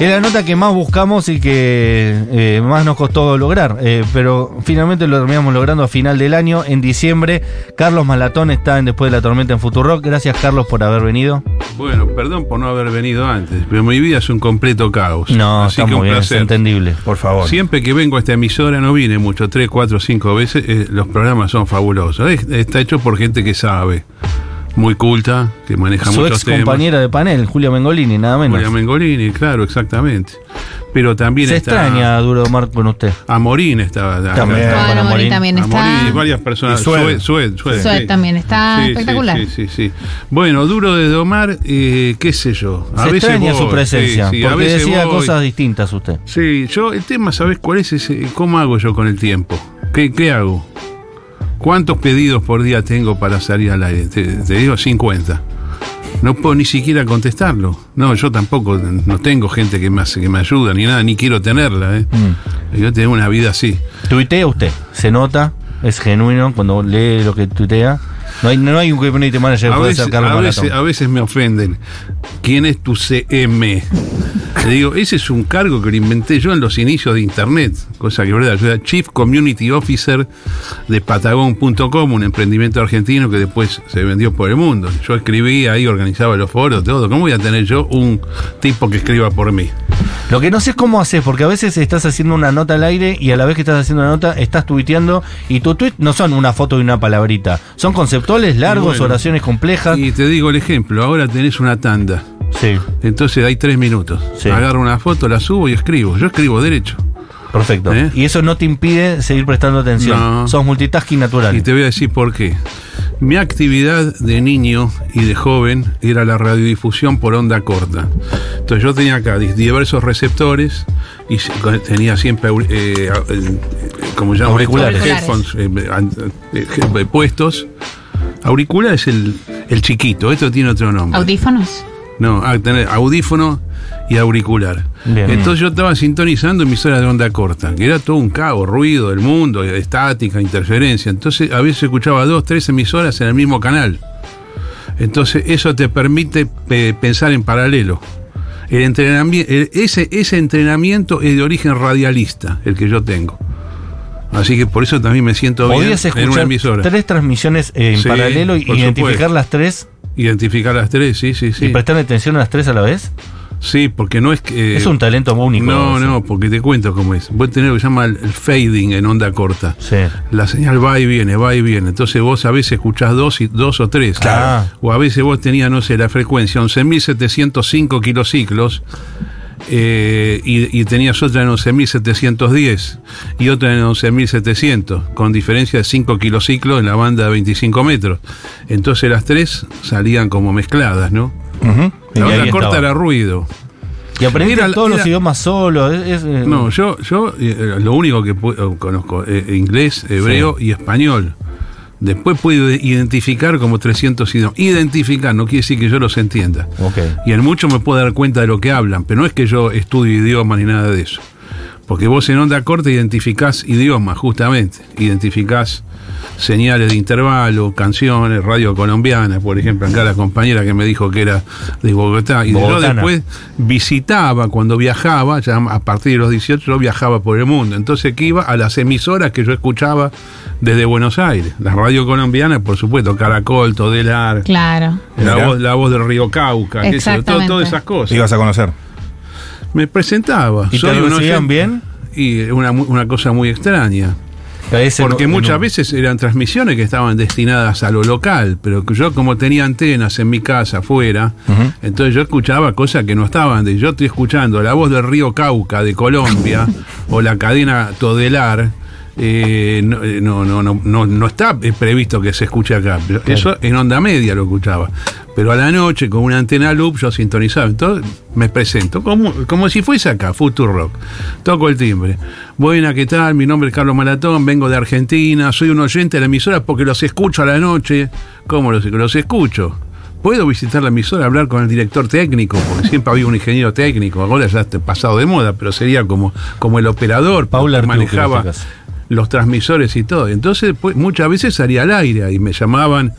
Es la nota que más buscamos y que eh, más nos costó lograr, eh, pero finalmente lo terminamos logrando a final del año, en diciembre. Carlos Malatón está en Después de la Tormenta en Futurock. Gracias, Carlos, por haber venido. Bueno, perdón por no haber venido antes, pero mi vida es un completo caos. No, Así está que muy un bien, es entendible, por favor. Siempre que vengo a esta emisora, no vine mucho, tres, cuatro, cinco veces, eh, los programas son fabulosos. Es- Está hecho por gente que sabe, muy culta, que maneja Su muchos ex temas. compañera de panel, Julia Mengolini, nada menos. Julia Mengolini, claro, exactamente. Pero también Se está extraña, Duro Mar, con usted. Amorín estaba acá. También. Acá. Bueno, Bueno, Morín. Morín también está. Amorín y varias personas. Y Sued. Sued, Sued, Sued, Sued sí. también está Sí, espectacular. Sí, sí, sí. Bueno, duro de domar, eh, qué sé yo. A Se veces extraña voy, su presencia, sí, sí, a porque veces decía voy. cosas distintas usted. Sí, yo, el tema, ¿sabes cuál es? ese? ¿Cómo hago yo con el tiempo? ¿Qué, qué hago? ¿Cuántos pedidos por día tengo para salir al aire? Te, te digo 50. No puedo ni siquiera contestarlo. No, yo tampoco, no tengo gente que me, hace- que me ayuda ni nada, ni quiero tenerla. ¿eh? Mm. Yo tengo una vida así. Tuitea usted, se nota, es genuino cuando lee lo que tuitea. No hay, no hay un community manager que pueda Carlos a, veces, a veces me ofenden. ¿Quién es tu CM? Le digo, ese es un cargo que lo inventé yo en los inicios de Internet, cosa que verdad. Yo era Chief Community Officer de Patagon.com, un emprendimiento argentino que después se vendió por el mundo. Yo escribía ahí, organizaba los foros, todo. ¿Cómo voy a tener yo un tipo que escriba por mí? Lo que no sé es cómo haces, porque a veces estás haciendo una nota al aire y a la vez que estás haciendo una nota estás tuiteando y tu tweet no son una foto y una palabrita, son conceptuales largos, bueno. oraciones complejas. Y te digo el ejemplo, ahora tenés una tanda. Sí, Entonces hay tres minutos. Sí. Agarro una foto, la subo y escribo. Yo escribo derecho. perfecto. ¿Eh? Y eso no te impide seguir prestando atención. No. Sos multitasking natural. Y te voy a decir por qué. Mi actividad de niño y de joven era la radiodifusión por onda corta. Entonces yo tenía acá di- diversos receptores y tenía siempre, eh, eh, como llaman, Auriculares. headphones eh, eh, eh, puestos. Auricular es el, el chiquito, esto tiene otro nombre. Audífonos. No, a tener audífono y auricular. Bien. Entonces yo estaba sintonizando emisoras de onda corta, que era todo un caos, ruido del mundo, estática, interferencia. Entonces a veces escuchaba dos, tres emisoras en el mismo canal. Entonces eso te permite eh, pensar en paralelo. El entrenamiento, ese, ese entrenamiento es de origen radialista, el que yo tengo. Así que por eso también me siento bien Podías en una escuchar emisora. tres transmisiones eh, en Sí, paralelo y identificar supuesto. las tres Identificar las tres, sí, sí, sí. y prestar atención a las tres a la vez. Sí, porque no es que... es un talento único. No, no, porque te cuento cómo es. Vos tenés lo que se llama el el fading en onda corta. Sí. La señal va y viene, va y viene. Entonces vos a veces escuchás dos, y, dos o tres. Claro. O a veces vos tenías, no sé, la frecuencia 11.705 kilociclos. Eh, y, y tenías otra en 11.710 y otra en 11.700 con diferencia de 5 kilociclos en la banda de 25 metros entonces las tres salían como mezcladas ¿no? Y la onda corta estaba. era ruido Y aprendiste Era- todos los idiomas solo. es- es, eh, No, yo, yo eh, lo único que eh, conozco eh, inglés, hebreo y español. Después puedo identificar como 300 idiomas. Identificar no quiere decir que yo los entienda. Y en mucho me puedo dar cuenta de lo que hablan, pero no es que yo estudie idiomas ni nada de eso. Porque vos en onda corta identificás idiomas, justamente. Identificás señales de intervalo, canciones, radio colombiana, por ejemplo, acá la compañera que me dijo que era de Bogotá. Y yo después visitaba, cuando viajaba, ya a partir de los 18 yo viajaba por el mundo. Entonces que iba a las emisoras que yo escuchaba desde Buenos Aires. La radio colombiana, por supuesto, Caracol, Todelar, Claro. la voz, la voz del río Cauca, qué sé yo, todo- todas esas cosas. ibas a conocer. Me presentaba. ¿Y te recibían oyente- bien? Y una, una cosa muy extraña. Porque muchas veces eran transmisiones que estaban destinadas a lo local, pero que yo como tenía antenas en mi casa afuera, entonces yo escuchaba cosas que no estaban. De, yo estoy escuchando la voz del río Cauca de Colombia o la cadena Todelar. eh, no, eh, no, no, no, no, no está previsto que se escuche acá. Pero Eso en onda media lo escuchaba. Pero a la noche con una antena loop yo sintonizaba. Entonces me presento como, como si fuese acá, Futuro Rock. Toco el timbre. Buena, ¿qué tal? Mi nombre es Carlos Malatón, vengo de Argentina, soy un oyente de la emisora porque los escucho a la noche. ¿Cómo los, los escucho? ¿Puedo visitar la emisora, hablar con el director técnico? Porque siempre había un ingeniero técnico, ahora ya está pasado de moda, pero sería como, como el operador, Paula que manejaba este los transmisores y todo. Entonces, pues, muchas veces salía al aire y me llamaban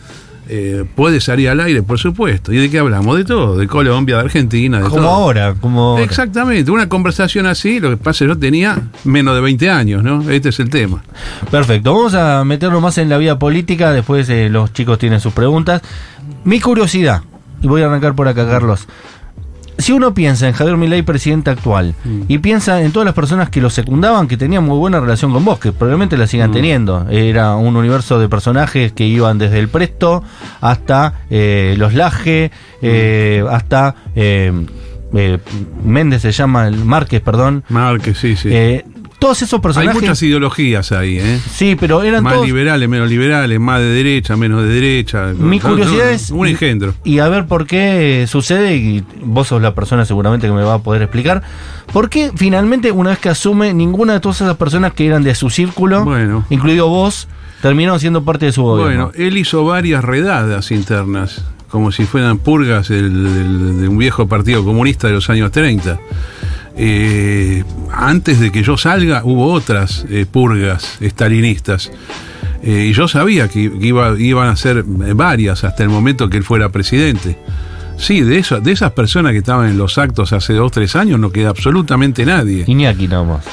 eh, puede salir al aire, por supuesto. ¿Y de qué hablamos? De todo, de Colombia, de Argentina, de Como todo. ahora, como ahora. Exactamente, una conversación así, lo que pasa es que yo tenía menos de 20 años, ¿no? Este es el tema. Perfecto, vamos a meternos más en la vida política, después eh, los chicos tienen sus preguntas. Mi curiosidad, y voy a arrancar por acá, Carlos. Si uno piensa en Javier Milei, presidente actual, Mm. y piensa en todas las personas que lo secundaban, que tenían muy buena relación con vos, que probablemente la Mm. sigan teniendo. Era un universo de personajes que iban desde el Presto hasta eh, los Laje, eh, hasta eh, Méndez se llama, el Márquez, perdón. Márquez, sí, sí. Todos esos Hay muchas ideologías ahí, ¿eh? Sí, pero eran Más todos. liberales, menos liberales, más de derecha, menos de derecha. Mi curiosidad es. Un engendro. Y a ver por qué sucede, y vos sos la persona seguramente que me va a poder explicar. ¿Por qué finalmente, una vez que asume, ninguna de todas esas personas que eran de su círculo, Bueno. incluido vos, terminaron siendo parte de su gobierno? Bueno, él hizo varias redadas internas, como si fueran purgas de un viejo partido comunista de los años 30. Eh, antes de que yo salga, hubo otras eh, purgas estalinistas. Eh, y yo sabía que, iba- iban a ser varias hasta el momento que él fuera presidente. Sí, de, eso, de esas personas que estaban en los actos hace dos, tres años no queda absolutamente nadie. Iñaki nada más.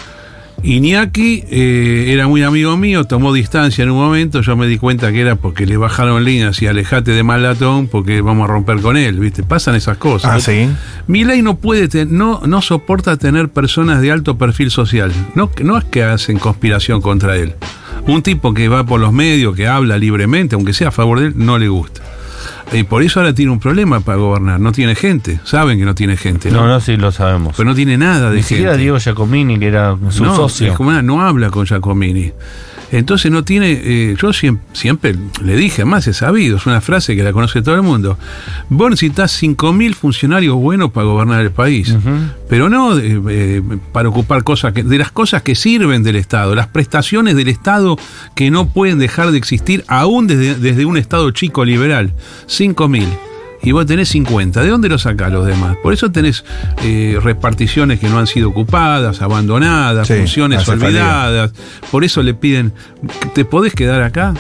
Iñaki eh, era muy amigo mío, tomó distancia en un momento, yo me di cuenta que era porque le bajaron líneas y alejate de Malatón porque vamos a romper con él, ¿viste? Pasan esas cosas. Ah, sí. Milei no puede, no, no soporta tener personas de alto perfil social. No, no es que hacen conspiración contra él. Un tipo que va por los medios, que habla libremente, aunque sea a favor de él, no le gusta. Y por eso ahora tiene un problema para gobernar. No tiene gente. Saben que no tiene gente, ¿no? No, no, sí lo sabemos. Pero no tiene nada de Ni gente. siquiera Diego Giacomini, que era su no, socio. es como no habla con Giacomini. Entonces no tiene, eh, yo siempre, siempre le dije, además es sabido, es una frase que la conoce todo el mundo. Vos necesitas 5.000 funcionarios buenos para gobernar el país, pero no eh, eh, para ocupar cosas, que, de las cosas que sirven del Estado, las prestaciones del Estado que no pueden dejar de existir aún desde, desde un Estado chico liberal. 5.000 y vos tenés 50. ¿De dónde lo sacás los demás? Por eso tenés eh, reparticiones que no han sido ocupadas, abandonadas, Sí, funciones olvidadas. Por eso le piden, ¿te podés quedar acá?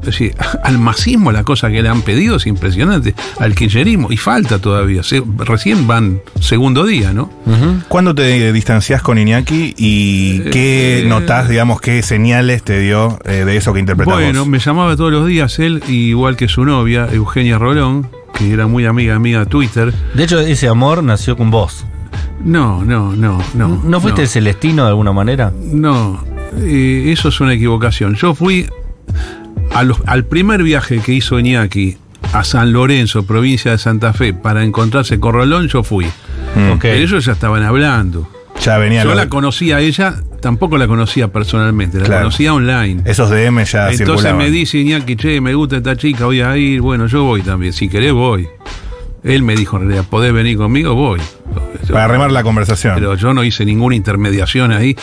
Es decir, al masismo la cosa que le han pedido es impresionante. Al kirchnerismo, y falta todavía. Se- recién van segundo día, ¿no? ¿Cuándo te distanciás con Iñaki y qué Eh, notás, digamos, qué señales te dio eh, de eso que interpretás Bueno, me llamaba todos los días él, igual que su novia, Eugenia Rolón, que era muy amiga mía de Twitter. De hecho, ese amor nació con vos. No, no, no, no. ¿No, fuiste el celestino de alguna manera? No, eh, eso es una equivocación. Yo fui a los- al primer viaje que hizo Iñaki a San Lorenzo, provincia de Santa Fe, para encontrarse con Rolón, yo fui. Mm. Pero ellos ya estaban hablando. Ya venía Yo lo- la conocía a ella, tampoco la conocía personalmente, la Claro. conocía online. esos DM ya Entonces circulaban. me dice Iñaki, che, me gusta esta chica, voy a ir. Bueno, yo voy también, si querés voy. Él me dijo, en realidad, ¿podés venir conmigo? Voy. Yo- Para remar la conversación. pero yo no hice ninguna intermediación ahí,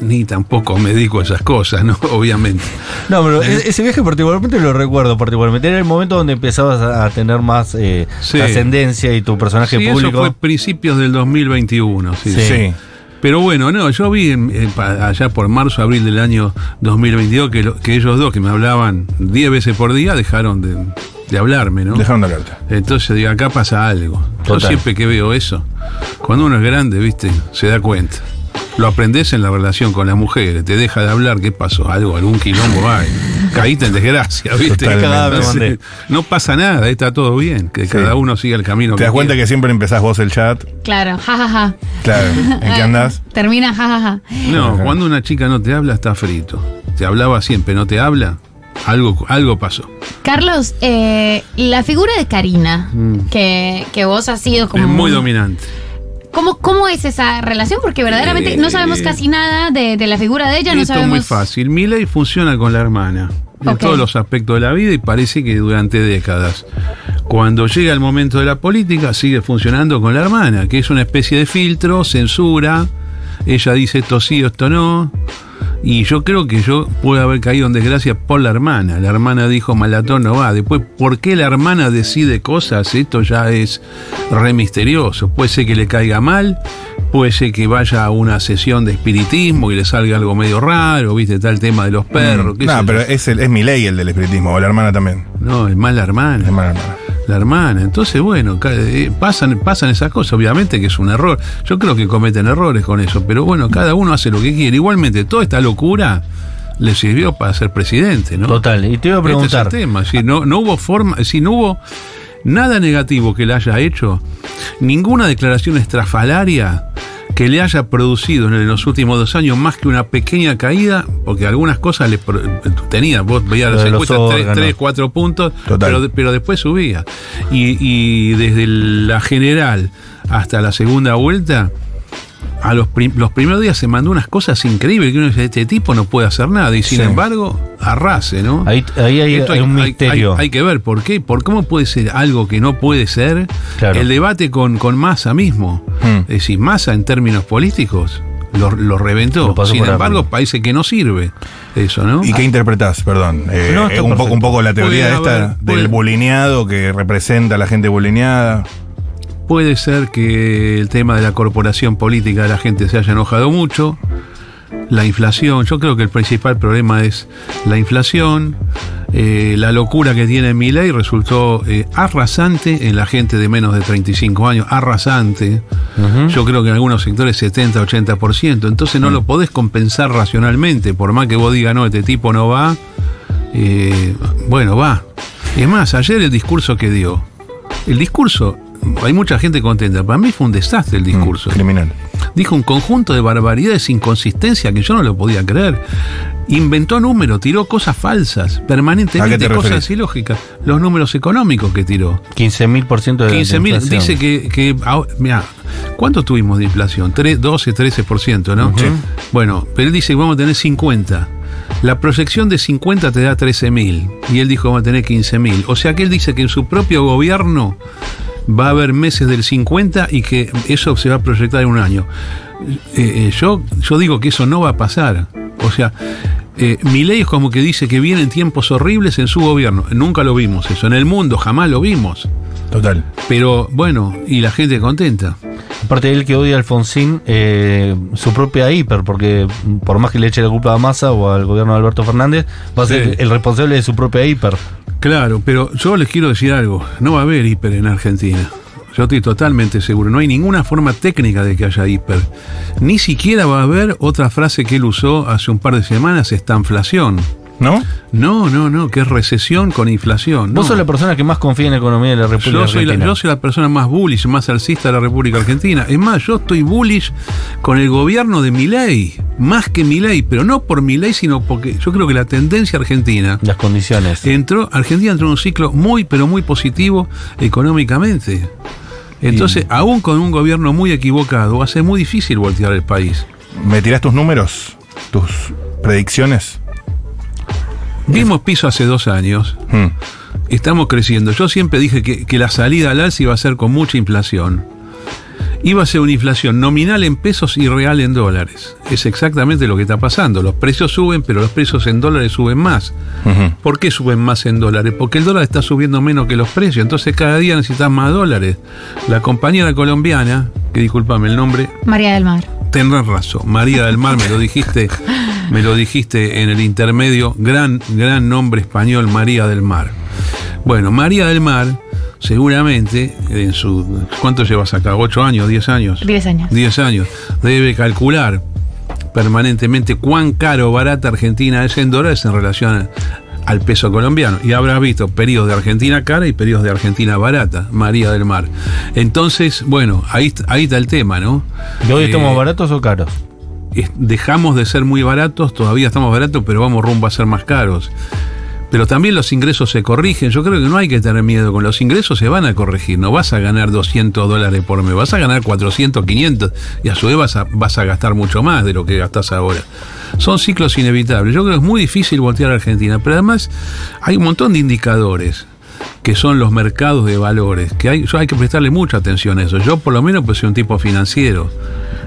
ni tampoco me dedico a esas cosas, ¿no? Obviamente. No, pero e- ese viaje particularmente lo recuerdo particularmente. Era el momento donde empezabas a tener más eh, Sí. ascendencia y tu personaje Sí, eso público. fue principios del 2021. Sí. Sí. sí. Pero bueno, no, yo vi en- allá por marzo, abril del año 2022 que, lo- que ellos dos que me hablaban 10 veces por día dejaron de, de hablarme, ¿no? Dejaron de hablarte. Entonces digo, acá pasa algo. Yo siempre que veo eso, cuando uno es grande, viste, se da cuenta. Lo aprendes en la relación con las mujeres, te deja de hablar, ¿qué pasó? Algo, algún quilombo hay. Caíste en desgracia, ¿viste? No pasa nada, está todo bien, que Sí. cada uno siga el camino Te das cuenta que siempre empezás vos el chat. Claro, jajaja. Claro. ¿En qué andás? Termina jajaja. No, Ajá. cuando una chica no te habla, está frito. Te hablaba siempre, no te habla, algo, algo pasó. Carlos, eh, la figura de Karina, Mm. que, que vos has sido como... es muy dominante. ¿Cómo, ¿Cómo es esa relación? Porque verdaderamente no sabemos Eh, casi nada de, de la figura de ella, no Esto es sabemos... muy fácil. Miley funciona con la hermana en todos los aspectos de la vida y parece que durante décadas. Cuando llega el momento de la política, sigue funcionando con la hermana, que es una especie de filtro, censura. Ella dice esto sí, esto no. Y yo creo que yo puedo haber caído en desgracia por la hermana. La hermana dijo, Malatón no va. Después, ¿por qué la hermana decide cosas? Esto ya es re misterioso. Puede ser que le caiga mal, puede ser que vaya a una sesión de espiritismo y le salga algo medio raro, ¿viste? Tal tema de los perros. Mm. No, yo. pero es, el, es mi ley el del espiritismo, o la hermana también. No, es más la hermana. Hermana, hermana. La hermana. Entonces, bueno, eh, pasan, pasan esas cosas. Obviamente que es un error. Yo creo que cometen errores con eso. Pero bueno, cada uno hace lo que quiere. Igualmente, toda esta locura le sirvió para ser presidente, ¿no? Total. Y te iba a Este es el preguntar. tema. Si no, no hubo forma, si no hubo nada negativo que le haya hecho, ninguna declaración estrafalaria que le haya producido en los últimos dos años más que una pequeña caída, porque algunas cosas le tenía, vos veías las encuestas, tres, órganos. tres, cuatro puntos, Total. pero, pero después subía. Y, y desde la general hasta la segunda vuelta, a los, prim- los primeros días se mandó unas cosas increíbles que uno dice, este tipo no puede hacer nada, y sin Sí. embargo, arrase, ¿no? Ahí, ahí hay, Esto hay un misterio. Hay, hay que ver por qué, por cómo puede ser algo que no puede ser Claro. el debate con, con Massa mismo. Hmm. Es decir, Massa en términos políticos lo, lo reventó. Lo Sin embargo, arriba. parece que no sirve eso, ¿no? ¿Y qué interpretás? Perdón. Eh, No, está un, poco, un poco la teoría esta haber- del puede- bulineado que representa a la gente bulineada. Puede ser que el tema de la corporación política de la gente se haya enojado mucho. La inflación, yo creo que el principal problema es la inflación. eh, la locura que tiene Milei resultó eh, arrasante en la gente de menos de 35 años, arrasante. Yo creo que en algunos sectores 70, 80%. Entonces no lo podés compensar racionalmente. Por más que vos digas, no, este tipo no va. eh, bueno, va. Y es más, ayer el discurso que dio. El discurso, hay mucha gente contenta. Para mí fue un desastre el discurso. Mm, criminal. Dijo un conjunto de barbaridades, inconsistencia que yo no lo podía creer. Inventó números, tiró cosas falsas, ¿A qué permanentemente te cosas referís? ilógicas. Los números económicos que tiró. 15.000% de 15 mil, inflación. dice que, mira, ¿cuánto tuvimos de inflación? Tres- 12, 13%, ¿no? Sí. Bueno, pero él dice que vamos a tener 50. La proyección de 50 te da 13 mil. Y él dijo que vamos a tener 15 mil. O sea que él dice que en su propio gobierno va a haber meses del 50 y que eso se va a proyectar en un año. Eh, eh, yo, yo digo que eso no va a pasar. O sea, eh, Milei es como que dice que vienen tiempos horribles en su gobierno. Nunca lo vimos eso. En el mundo jamás lo vimos. Total. Pero bueno, y la gente contenta. Aparte de él que odia a Alfonsín, eh, su propia hiper, porque por más que le eche la culpa a Massa o al gobierno de Alberto Fernández, va a ser Sí. el responsable de su propia hiper. Claro, pero yo les quiero decir algo. No va a haber hiper en Argentina. Yo estoy totalmente seguro. No hay ninguna forma técnica de que haya hiper. Ni siquiera va a haber otra frase que él usó hace un par de semanas, estanflación. ¿No? No, no, no, que es recesión con inflación. Vos no. sos la persona que más confía en la economía de la República Yo soy, la, Argentina. yo soy la persona más bullish, más alcista de la República Argentina. Es más, yo estoy bullish con el gobierno de Milei, más que Milei, pero no por Milei, sino porque yo creo que la tendencia argentina Las condiciones. entró, Argentina entró en un ciclo muy, pero muy positivo económicamente. Entonces, aún con un gobierno muy equivocado, va a ser muy difícil voltear el país. ¿Me tirás tus números? ¿Tus predicciones? Vimos piso hace dos años, Hmm. estamos creciendo. Yo siempre dije que, que la salida al alza iba a ser con mucha inflación. Iba a ser una inflación nominal en pesos y real en dólares. Es exactamente lo que está pasando. Los precios suben, pero los precios en dólares suben más. Ujú. ¿Por qué suben más en dólares? Porque el dólar está subiendo menos que los precios, entonces cada día necesitas más dólares. La compañera colombiana, que discúlpame el nombre, María del Mar. Tenés razón, María del Mar, me lo dijiste, me lo dijiste en el intermedio, gran, gran nombre español, María del Mar. Bueno, María del Mar, seguramente, en su. ¿Cuánto llevas acá? ¿Ocho años? ¿Diez años? Diez años. 10 años. Debe calcular permanentemente cuán caro o barata Argentina es en dólares en relación al peso colombiano. Y habrás visto periodos de Argentina cara y periodos de Argentina barata, María del Mar. Entonces, bueno, ahí, ahí está el tema, ¿no? ¿Y hoy Eh, estamos baratos o caros? Dejamos de ser muy baratos, todavía estamos baratos, pero vamos rumbo a ser más caros. Pero también los ingresos se corrigen. Yo creo que no hay que tener miedo. Con los ingresos se van a corregir. No vas a ganar 200 dólares por mes. Vas a ganar 400, 500. Y a su vez vas a, vas a gastar mucho más de lo que gastas ahora. Son ciclos inevitables. Yo creo que es muy difícil voltear a Argentina. Pero además hay un montón de indicadores que son los mercados de valores, que hay, hay que prestarle mucha atención a eso. Yo por lo menos pues soy un tipo financiero.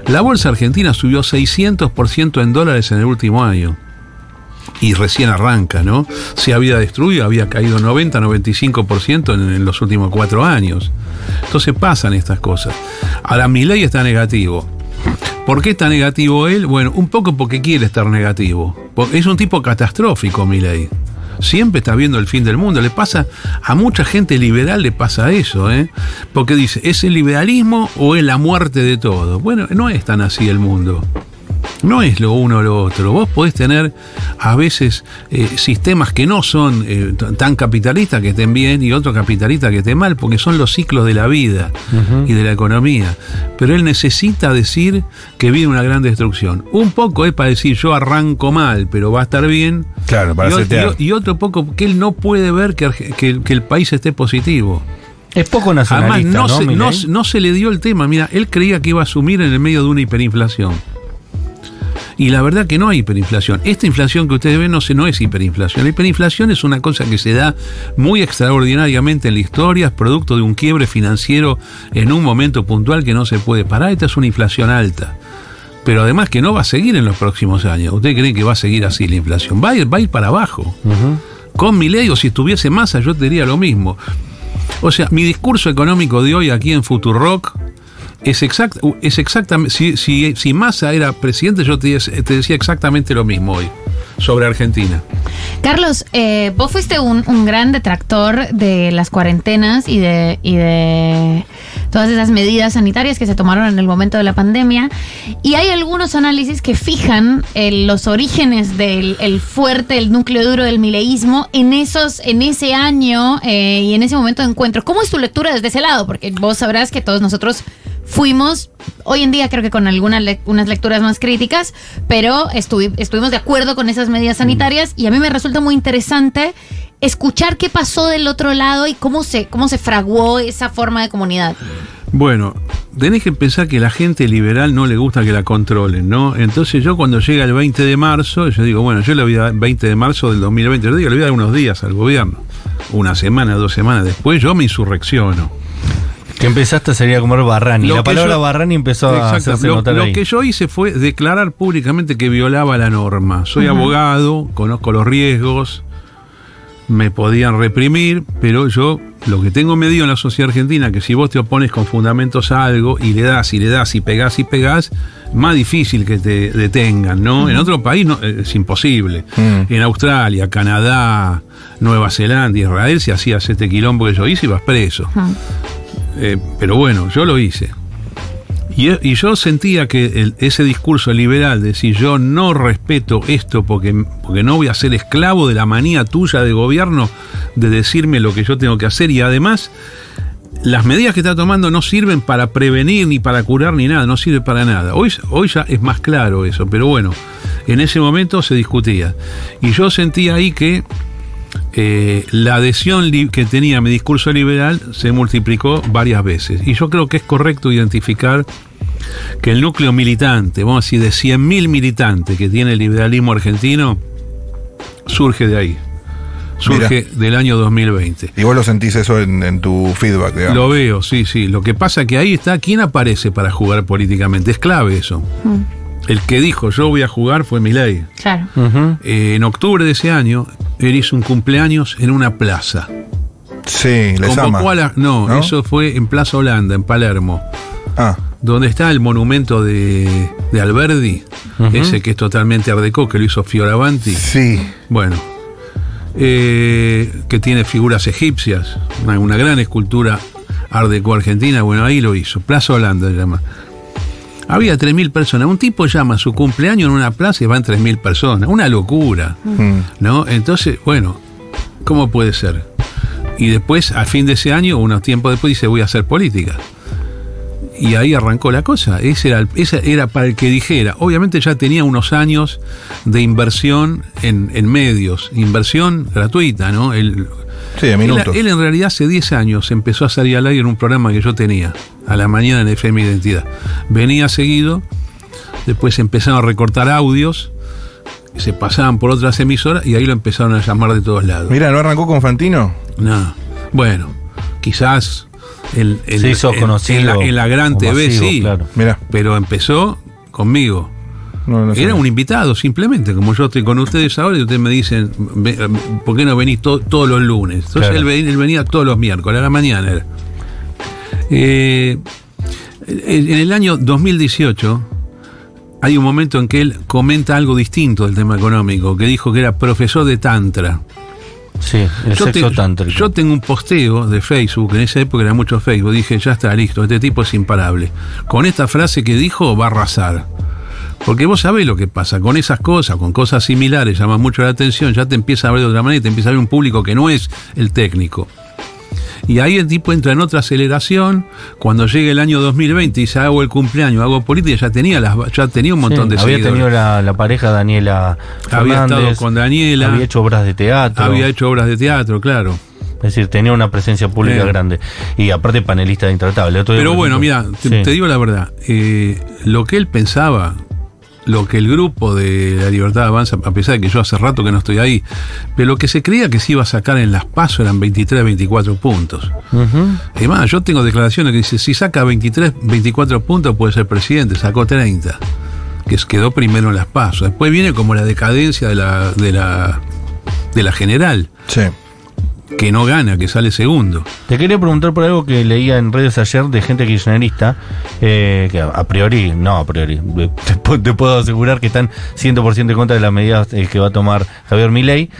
La bolsa argentina subió 600% en dólares en el último año. Y recién arranca, ¿no? Se había destruido, había caído 90, 95% en, en los últimos cuatro años. Entonces pasan estas cosas. Ahora, mi ley está negativo. ¿Por qué está negativo él? Bueno, un poco porque quiere estar negativo. Es un tipo catastrófico, mi ley. Siempre está viendo el fin del mundo. Le pasa, a mucha gente liberal le pasa eso, ¿eh? Porque dice, ¿es el liberalismo o es la muerte de todo? Bueno, no es tan así el mundo. No es lo uno o lo otro. Vos podés tener a veces eh, sistemas que no son eh, tan capitalistas que estén bien y otros capitalistas que estén mal, porque son los ciclos de la vida y de la economía. Pero él necesita decir que viene una gran destrucción. Un poco es para decir yo arranco mal, pero va a estar bien. Claro, para y, setear. y- y otro poco que él no puede ver que, el- que el país esté positivo. Es poco Además, nacionalista, no, ¿no, se, no, no se le dio el tema. Mira, él creía que iba a asumir en el medio de una hiperinflación. Y la verdad que no hay hiperinflación. Esta inflación que ustedes ven no, se, no es hiperinflación. La hiperinflación es una cosa que se da muy extraordinariamente en la historia, es producto de un quiebre financiero en un momento puntual que no se puede parar. Esta es una inflación alta. Pero además que no va a seguir en los próximos años. ¿Ustedes creen que va a seguir así la inflación? Va a ir, va a ir para abajo. Con mi ley o si estuviese masa, yo te diría lo mismo. O sea, mi discurso económico de hoy aquí en Futurock es, exact, es exactamente. Si, si, si Massa era presidente, yo te, te decía exactamente lo mismo hoy sobre Argentina. Carlos, eh, vos fuiste un, un gran detractor de las cuarentenas y de, y de todas esas medidas sanitarias que se tomaron en el momento de la pandemia. Y hay algunos análisis que fijan eh, los orígenes del el fuerte, el núcleo duro del mileísmo en, esos, en ese año eh, y en ese momento de encuentro. ¿Cómo es tu lectura desde ese lado? Porque vos sabrás que todos nosotros fuimos, hoy en día creo que con algunas le- unas lecturas más críticas, pero estuvi- estuvimos de acuerdo con esas medidas sanitarias y a mí me resulta muy interesante escuchar qué pasó del otro lado y cómo se, cómo se fraguó esa forma de comunidad. Bueno, tenés que pensar que la gente liberal no le gusta que la controlen, ¿no? Entonces yo cuando llega el 20 de marzo, yo digo, bueno, yo le voy a dar 20 de marzo del 2020, yo digo, le voy a dar unos días al gobierno. Una semana, dos semanas después, yo me insurrecciono. Que empezaste a salir a comer Barrani. Lo La palabra yo- Barrani empezó a hacerse Lo, notar lo ahí. que yo hice fue declarar públicamente que violaba la norma. Soy abogado, conozco los riesgos, me podían reprimir, pero yo lo que tengo medido en la sociedad argentina, que si vos te opones con fundamentos a algo y le das y le das y pegás y pegás, más difícil que te detengan, ¿no? En otro país no, eh, es imposible. Mm. En Australia, Canadá, Nueva Zelanda, Israel, si hacías este quilombo que yo hice, ibas preso. Eh, pero bueno, yo lo hice. Y, y yo sentía que ese discurso liberal de decir yo no respeto esto porque, porque no voy a ser esclavo de la manía tuya de gobierno de decirme lo que yo tengo que hacer y además las medidas que está tomando no sirven para prevenir ni para curar ni nada, no sirve para nada. Hoy, hoy ya es más claro eso, pero bueno, en ese momento se discutía. Y yo sentía ahí que eh, la adhesión que tenía mi discurso liberal se multiplicó varias veces. Y yo creo que es correcto identificar que el núcleo militante, vamos a decir, de 100.000 militantes que tiene el liberalismo argentino, surge de ahí. Surge del año 2020. Y vos lo sentís eso en, en tu feedback, digamos. Lo veo, sí, sí. Lo que pasa que ahí está, ¿quién aparece para jugar políticamente? Es clave eso. El que dijo yo voy a jugar fue Milei. Claro. Eh, en octubre de ese año, él hizo un cumpleaños en una plaza. Sí, les ama. Convocó a la- no, ¿No? eso fue en Plaza Holanda, en Palermo, Ah, donde está el monumento de, de Alberdi, ese que es totalmente ardecó, que lo hizo Fioravanti. sí. Bueno, eh, que tiene figuras egipcias, una, una gran escultura art deco argentina, bueno, ahí lo hizo, Plaza Holanda se llama. Había 3.000 personas, un tipo llama su cumpleaños en una plaza y van 3.000 personas, una locura, Mm. ¿no? Entonces, bueno, ¿cómo puede ser? Y después, al fin de ese año, unos tiempos después, dice, voy a hacer política. Y ahí arrancó la cosa. Ese era, el- ese era para el que dijera. Obviamente ya tenía unos años de inversión en, en medios, inversión gratuita, ¿no? Él, Sí, él, minutos. él en realidad hace 10 años empezó a salir al aire en un programa que yo tenía, a la mañana en FM Identidad. Venía seguido, después empezaron a recortar audios, se pasaban por otras emisoras y ahí lo empezaron a llamar de todos lados. Mira, ¿no arrancó con Fantino? No. Bueno, quizás el, el- Se hizo en- conocido en, la, en la gran TV masivo, sí, claro. Mira. pero empezó conmigo. No, no Era un invitado, simplemente, como yo estoy con ustedes ahora y ustedes me dicen, "Ve- ¿por qué no venís to- todos los lunes? Entonces Claro. él, ven- él venía todos los miércoles, a la mañana era. Eh, en en el año 2018 hay un momento en que él comenta algo distinto del tema económico, que dijo que era profesor de Tantra. Sí, el Yo, sexo te- tántrico. yo tengo un posteo de Facebook, en esa época era mucho Facebook, dije, ya está listo, este tipo es imparable. Con esta frase que dijo va a arrasar. Porque vos sabés lo que pasa, con esas cosas, con cosas similares, llama mucho la atención, ya te empieza a ver de otra manera, y te empieza a ver un público que no es el técnico. Y ahí el tipo entra en otra aceleración. Cuando llega el año 2020 y dice hago el cumpleaños, hago política, ya tenía las, ya tenía un montón Sí, de había seguidores. tenido la, la pareja Daniela Había Fernández, estado con Daniela. había hecho obras de teatro, Había hecho obras de teatro, claro. es decir, tenía una presencia pública Eh. grande y aparte panelista de Intratable. Pero bueno, mira, te digo la verdad, eh, lo que él pensaba, lo que el grupo de la Libertad Avanza, a pesar de que yo hace rato que no estoy ahí, pero lo que se creía que se iba a sacar en las pasos eran 23, 24 puntos. Ujú. Es más, yo tengo declaraciones que dicen, si saca 23, 24 puntos puede ser presidente, sacó 30, que quedó primero en las pasos. Después viene como la decadencia de la, de la, de la general, Sí. Que no gana, que sale segundo. Te quería preguntar por algo que leía en redes ayer de gente kirchnerista, eh, que a priori, no a priori, eh, te, te puedo asegurar que están 100% en contra de las medidas eh, que va a tomar Javier Milei,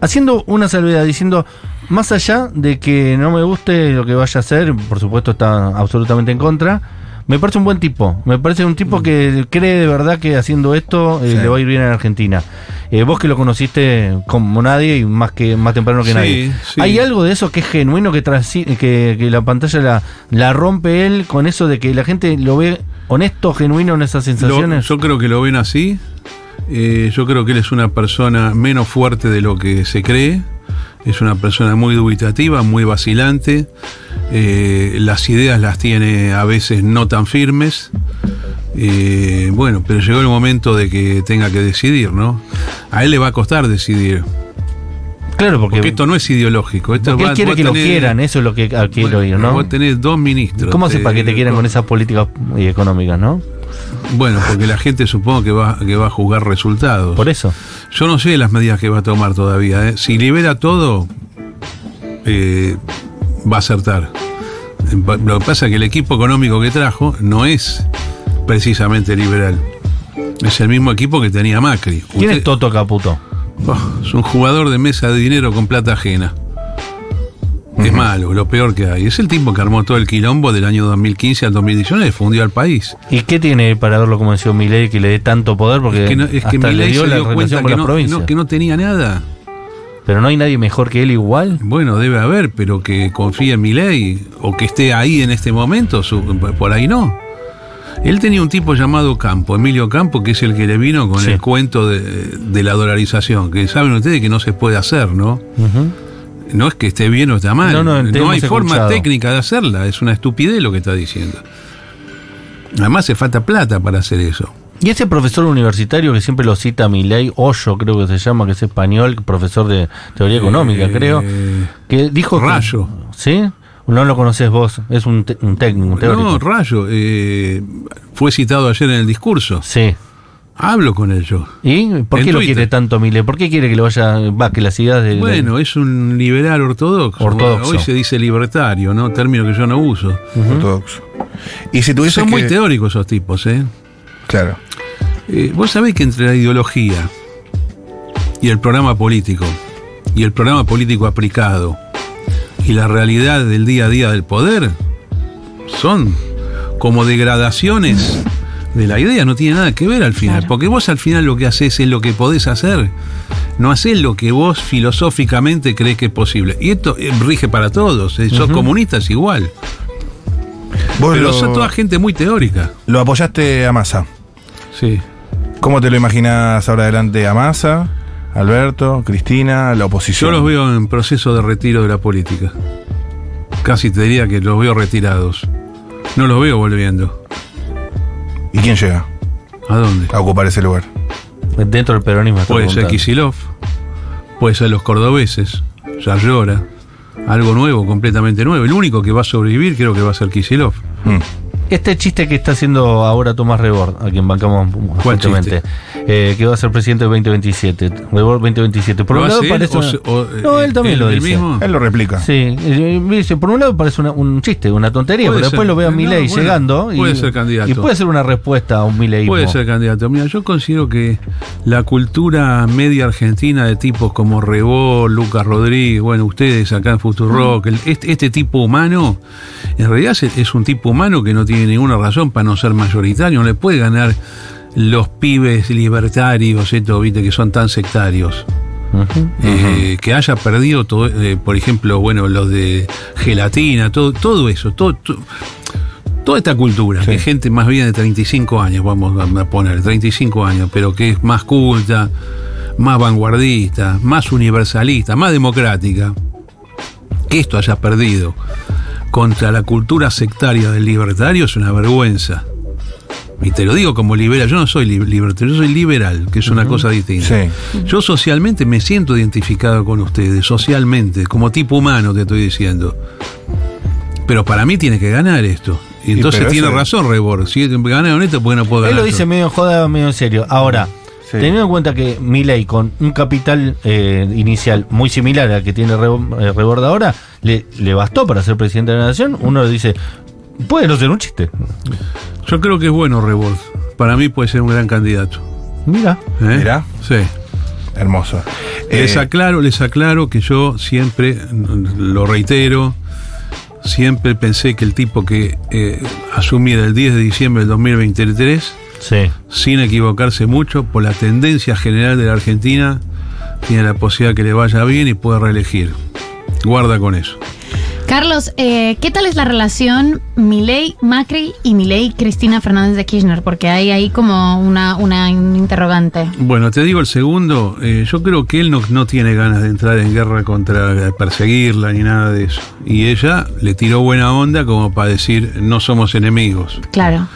haciendo una salvedad, diciendo, más allá de que no me guste lo que vaya a hacer, por supuesto está absolutamente en contra, me parece un buen tipo, me parece un tipo que cree de verdad que haciendo esto eh, Sí. le va a ir bien en Argentina. Eh, vos que lo conociste como nadie y más que más temprano que Sí, nadie. sí. ¿Hay algo de eso que es genuino, que, que, que la pantalla la, la rompe él con eso de que la gente lo ve honesto, genuino en esas Lo- sensaciones? yo creo que lo ven así. Eh, yo creo que él es una persona menos fuerte de lo que se cree. Es una persona muy dubitativa, muy vacilante. Eh, las ideas las tiene a veces no tan firmes. Eh, bueno, pero llegó el momento de que tenga que decidir, ¿no? A él le va a costar decidir. claro, porque, Porque esto no es ideológico. Esto él quiere que lo quieran, eso es lo que quiero bueno, oír, ¿no? Vos tenés dos ministros. ¿Cómo hace para que te quieran con esa esas políticas eh, económicas, no? Bueno, porque la gente supongo que va, que va a juzgar resultados. Por eso. Yo no sé las medidas que va a tomar todavía. ¿eh? Si libera todo, eh, va a acertar. Lo que pasa es que el equipo económico que trajo no es precisamente liberal. Es el mismo equipo que tenía Macri. ¿Quién Usted- es Toto Caputo? Oh, es un jugador de mesa de dinero con plata ajena. Es malo, lo peor que hay. Es el tipo que armó todo el quilombo del año 2015 al 2019, fundió al país. ¿Y qué tiene para como decía Milei que le dé tanto poder? Porque Es que, no- es que Milei dio se la dio cuenta que no, que no tenía nada. Pero no hay nadie mejor que él igual. Bueno, debe haber, pero que confíe en mi ley o que esté ahí en este momento, su- por ahí no. Él tenía un tipo llamado Campo, Emilio Campo, que es el que le vino con Sí. el cuento de, de la dolarización, que saben ustedes que no se puede hacer, ¿no? No es que esté bien o está mal. No, hay forma escuchado. técnica de hacerla, es una estupidez lo que está diciendo. Además, hace falta plata para hacer eso. Y ese profesor universitario que siempre lo cita Milei, Hoyo creo que se llama, que es español, profesor de teoría económica, Eh, creo, que dijo... que- Rayo. ¿Sí? No lo conoces vos, es un, técnico, un teórico. No, Rayo, eh, fue citado ayer en el discurso. Sí. Hablo con yo. ¿Y por En qué lo Twitter. quiere tanto Milei? ¿Por qué quiere que lo vaya, va, que las ideas de... Bueno, es un liberal ortodoxo. Ortodoxo. Hoy se dice libertario, ¿no? Término que yo no uso. Ortodoxo. Y si tuviese Son muy teóricos esos tipos, ¿eh? Claro. Eh, Vos sabés que entre la ideología y el programa político, y el programa político aplicado, y la realidad del día a día del poder, son como degradaciones de la idea, no tiene nada que ver al final, Claro. porque vos al final lo que haces es lo que podés hacer, no haces lo que vos filosóficamente crees que es posible. Y esto eh, rige para todos, eh, sos comunista es igual, Vos pero lo, son toda gente muy teórica. lo apoyaste a Massa. Sí. ¿Cómo te lo imaginas ahora adelante a Massa, Alberto, Cristina, la Yo oposición? los veo en proceso de retiro de la política. Casi te diría que los veo retirados. No los veo volviendo. ¿Y quién llega ¿A dónde? a ocupar ese lugar? Dentro del peronismo. Puede ser. Kisilov, puede ser los cordobeses, Yarlora, algo nuevo, completamente nuevo. El único que va a sobrevivir creo que va a ser Kisilov. Mm. Este chiste que está haciendo ahora Tomás Rebord, a quien bancamos ¿Cuál fuertemente, eh, que va a ser presidente del 2027. Rebord 2027. Por ¿Lo un lado parece. una- o, no, eh, él también él- lo dice. mismo? Él lo replica. Sí, eh, dice, por un lado parece una- un chiste, una tontería, Puede pero después lo veo a No, Milei bueno, llegando y, puede ser candidato. y puede ser una respuesta a un Milei. Puede ser candidato. Mira, yo considero que la cultura media argentina de tipos como Rebol, Lucas Rodríguez, bueno, ustedes acá en Futurock, el- este, este tipo humano, en realidad es, es un tipo humano que no tiene ninguna razón para no ser mayoritario, no le puede ganar los pibes libertarios, esto, viste, que son tan sectarios. Eh, que haya perdido todo, eh, por ejemplo, bueno, los de gelatina, todo, todo eso, todo, to- toda esta cultura, que es gente más bien de 35 años, vamos a poner, 35 años, pero que es más culta, más vanguardista, más universalista, más democrática, que esto haya perdido contra la cultura sectaria del libertario es una vergüenza. Y te lo digo como liberal, yo no soy li- libertario, yo soy liberal, que es una cosa distinta. Sí. Yo socialmente me siento identificado con ustedes, socialmente, como tipo humano te estoy diciendo. Pero para mí tiene que ganar esto. Y entonces tiene razón Rebord. Si gana esto, ¿por qué no puedo ganar? Él lo dice medio joda, medio en serio. Ahora, Sí. teniendo en cuenta que Milei con un capital eh, inicial muy similar al que tiene eh, Rebord ahora, le, le bastó para ser presidente de la nación, uno dice, puede no ser un chiste. Yo creo que es bueno Rebord. Para mí puede ser un gran candidato. Mira. ¿eh? Mirá. Sí. Hermoso. Les Eh, aclaro, les aclaro que yo siempre, lo reitero, siempre pensé que el tipo que eh, asumiera el 10 de diciembre del 2023, Sí. sin equivocarse mucho, por la tendencia general de la Argentina, tiene la posibilidad que le vaya bien y pueda reelegir. Guarda con eso. Carlos, eh, ¿qué tal es la relación Milei Macri y Milei Cristina Fernández de Kirchner? Porque hay ahí como una, una interrogante. Bueno, te digo el segundo, eh, yo creo que él no, no tiene ganas de entrar en guerra contra de perseguirla ni nada de eso. Y ella le tiró buena onda como para decir, no somos enemigos. Claro.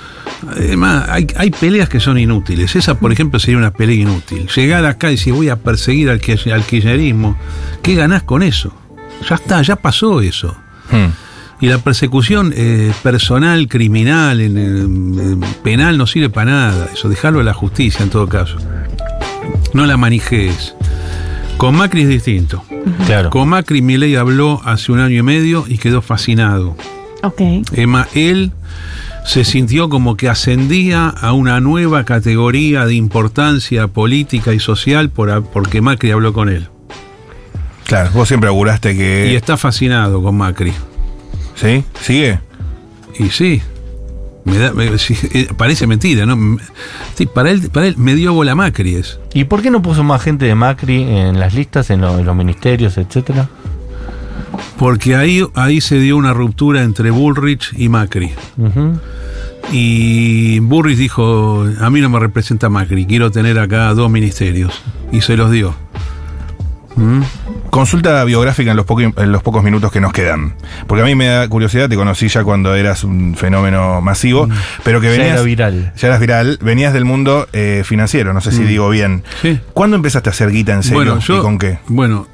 Además, hay, hay peleas que son inútiles. Esa, por ejemplo, sería una pelea inútil. Llegar acá y decir voy a perseguir al, al kirchnerismo, ¿qué ganás con eso? Ya está, ya pasó eso. hmm. Y la persecución eh, personal, criminal, en, en- en penal no sirve para nada. Eso, dejarlo a la justicia en todo caso. No la manijees. Con Macri es distinto. Claro. Con Macri Milei habló hace un año y medio y quedó fascinado. Ok. Emma, él se sintió como que ascendía a una nueva categoría de importancia política y social por, porque Macri habló con él. Claro, vos siempre auguraste Y que. está fascinado con Macri. ¿Sí? ¿Sigue? Y sí, me da, me- sí, eh, parece mentira, ¿no? Sí, para él, para él me dio bola Macri es. ¿Y por qué no puso más gente de Macri en las listas, en, lo- en los ministerios, etcétera? Porque ahí, ahí se dio una ruptura entre Bullrich y Macri. Y Bullrich dijo, a mí no me representa Macri, quiero tener acá dos ministerios. Y se los dio. ¿Mm? Consulta biográfica en los, en los pocos minutos que nos quedan. Porque a mí me da curiosidad, te conocí ya cuando eras un fenómeno masivo, pero que Ya venías. era viral. Ya eras viral, venías del mundo eh, financiero, no sé si digo bien. Sí. ¿Cuándo empezaste a hacer guita en serio y con qué? Bueno,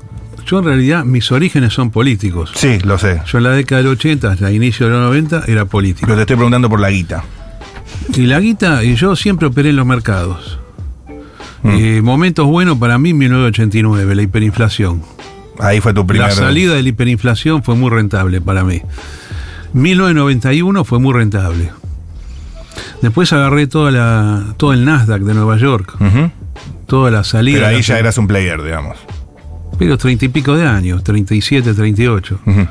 yo en realidad mis orígenes son políticos. Sí, lo sé. Yo en la década del 80, hasta el inicio de los 90, era político. Pero te estoy preguntando por la guita. Y la guita, y yo siempre operé en los mercados. Mm. Eh, momentos buenos para mí, 1989, la hiperinflación. Ahí fue tu primer. La salida de la hiperinflación fue muy rentable para mí. 1991 fue muy rentable. Después agarré toda la, todo el Nasdaq de Nueva York, Ujú. toda la salida. Pero ahí ya eras un player, digamos. Pero treinta y pico de años, 37, 38. Ujú.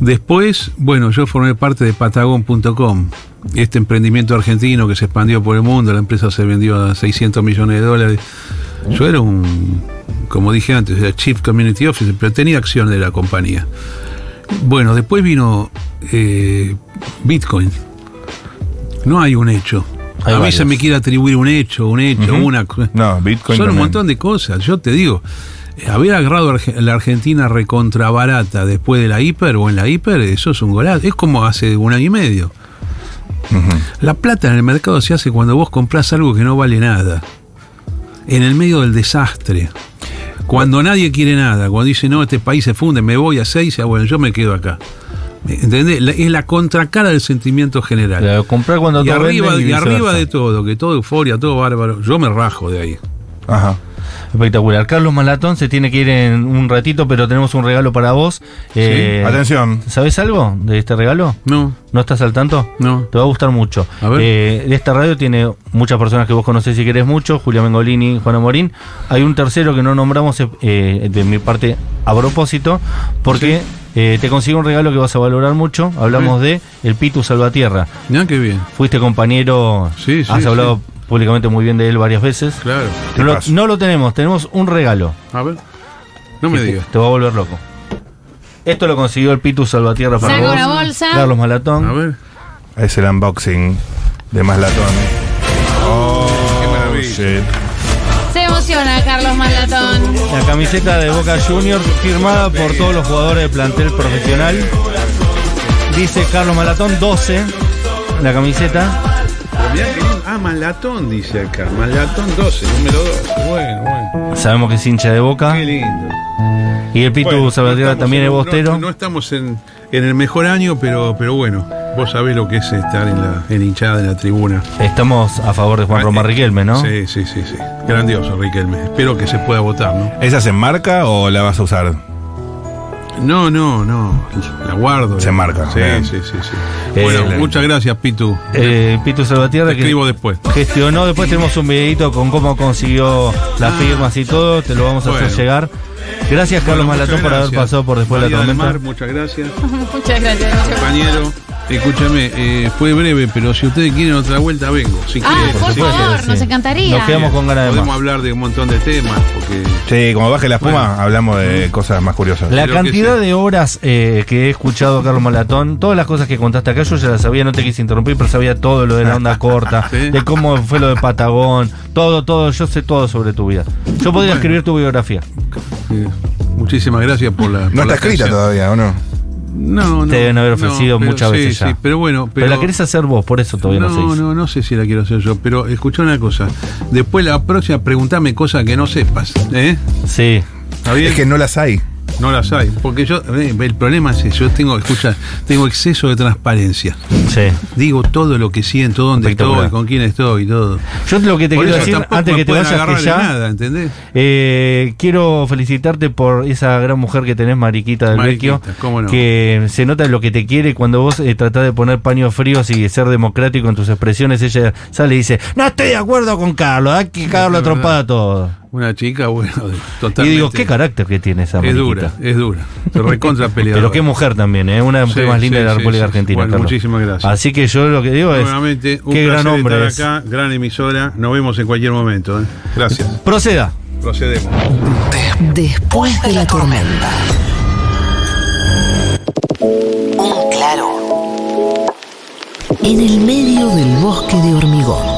Después, bueno, yo formé parte de Patagon.com, este emprendimiento argentino que se expandió por el mundo, la empresa se vendió a 600 millones de dólares. Yo era un, como dije antes, era Chief Community Officer, pero tenía acciones de la compañía. Bueno, después vino eh, Bitcoin. No hay un hecho. Hay a mí varios. se me quiere atribuir un hecho, un hecho, Ujú. una... No, Bitcoin. Son un montón de cosas. Yo te digo, haber agarrado la Argentina recontra barata después de la hiper o en la hiper, eso es un golazo. Es como hace un año y medio. La plata en el mercado se hace cuando vos comprás algo que no vale nada. En el medio del desastre. Cuando nadie quiere nada, cuando dice, no, este país se funde, me voy a seis, ah, bueno, yo me quedo acá. ¿Entendés? La- es la contracara del sentimiento general. Claro, comprar cuando y arriba, y arriba de todo, que todo euforia, todo bárbaro. Yo me rajo de ahí. Ajá. Espectacular. Carlos Malatón se tiene que ir en un ratito, pero tenemos un regalo para vos. Eh, Atención. ¿Sabes algo de este regalo? No, ¿No estás al tanto? no. Te va a gustar mucho. A ver. Eh, esta radio tiene muchas personas que vos conocés y querés mucho, Julia Mengolini, Juana Morín. Hay un tercero que no nombramos eh, de mi parte a propósito, porque eh, te consigo un regalo que vas a valorar mucho. Hablamos de el Pitu Salvatierra. Mirá qué bien. Fuiste compañero, Sí, sí, has hablado sí. Públicamente muy bien de él varias veces. Claro. No lo, Tipazo. no lo tenemos, tenemos un regalo. A ver. No me que te- digas. Te va a volver loco. Esto lo consiguió el Pitu Salvatierra para Saca vos. una bolsa. Carlos Malatón. A ver. Es el unboxing de Maslatón. Oh, Qué maravilla. shit. Se emociona Carlos Malatón. La camiseta de Boca Juniors firmada por todos los jugadores del plantel profesional. Dice Carlos Malatón 12. La camiseta. Ah, Malatón dice acá. Malatón 12, número 12. Bueno, bueno. Sabemos que es hincha de Boca. Qué lindo. Y el Pitu Bueno, Salvatierra no estamos también en- es no- bostero. No, estamos en, en el mejor año, pero, pero bueno. Vos sabés lo que es estar en la en hinchada en la tribuna. Estamos a favor de Juan Ah, Román eh, Riquelme, ¿no? Sí, sí, sí, sí. Grandioso, Riquelme. Espero que se pueda votar, ¿no? ¿Esa se enmarca o la vas a usar? No, no, no. La guardo. Se marca, Sí, bien. sí, sí, sí. Eh, bueno, muchas gracias, Pitu. Eh, Pitu Salvatierra Te que escribo después. gestionó. Después tenemos un videito con cómo consiguió las Ah. firmas y todo. Te lo vamos a hacer llegar. Gracias, Carlos Bueno, Malatón, por haber pasado por después de la tormenta. Mar, muchas gracias. Muchas gracias. Compañero, escúchame, eh, fue breve, pero si ustedes quieren otra vuelta, vengo. Si Ah, quieren, por favor, sí. nos encantaría. Nos quedamos con ganas de Podemos más. hablar de un montón de temas, porque Sí, como baje la espuma, Bueno. hablamos de cosas más curiosas. La cantidad sí. de horas eh, que he escuchado a Carlos Malatón, todas las cosas que contaste acá, yo ya las sabía, no te quise interrumpir, pero sabía todo lo de la onda corta, Sí. de cómo fue lo de Patagón, todo, todo, yo sé todo sobre tu vida. Yo podría Bueno. escribir tu biografía. eh, muchísimas gracias por la. por No la está escrita todavía, ¿o no? No, no. Te deben haber ofrecido pero muchas sí, veces ya. Sí, pero bueno. Pero, Pero, la querés hacer vos, por eso todavía no, no, se hizo. no, no sé si la quiero hacer yo, pero escucha una cosa. Después la próxima, preguntame cosas que no sepas. ¿Eh? Sí. ¿Está bien? Es que no las hay. No las hay. Porque yo, eh, el problema es eso, yo tengo, escucha, tengo exceso de transparencia. Sí. Digo todo lo que siento, dónde estoy, con quién estoy y todo. Yo lo que te Por quiero decir, antes que te vayas, que ya, nada, ¿entendés? eh, quiero felicitarte por esa gran mujer que tenés, Mariquita del Mariquita, Vecchio, cómo no. que se nota lo que te quiere cuando vos eh, tratás de poner paños fríos y ser democrático en tus expresiones, ella sale y dice, no estoy de acuerdo con Carlos, hay que Es verdad. trompada a todo. Una chica, bueno, de- Y totalmente. digo, qué carácter que tiene esa Es Mariquita. dura, es dura. Se recontra peleadora. Pero qué mujer también, ¿eh? una de las mujeres Sí, más lindas sí, de la República sí. Argentina. Bueno, Carlos. muchísimas gracias. Así que yo lo que digo es, Nuevamente, un qué gran hombre es. estar acá, gran emisora. Nos vemos en cualquier momento. ¿eh? Gracias. Proceda. Procedemos. Después de la tormenta. Un claro. En el medio del bosque de hormigón.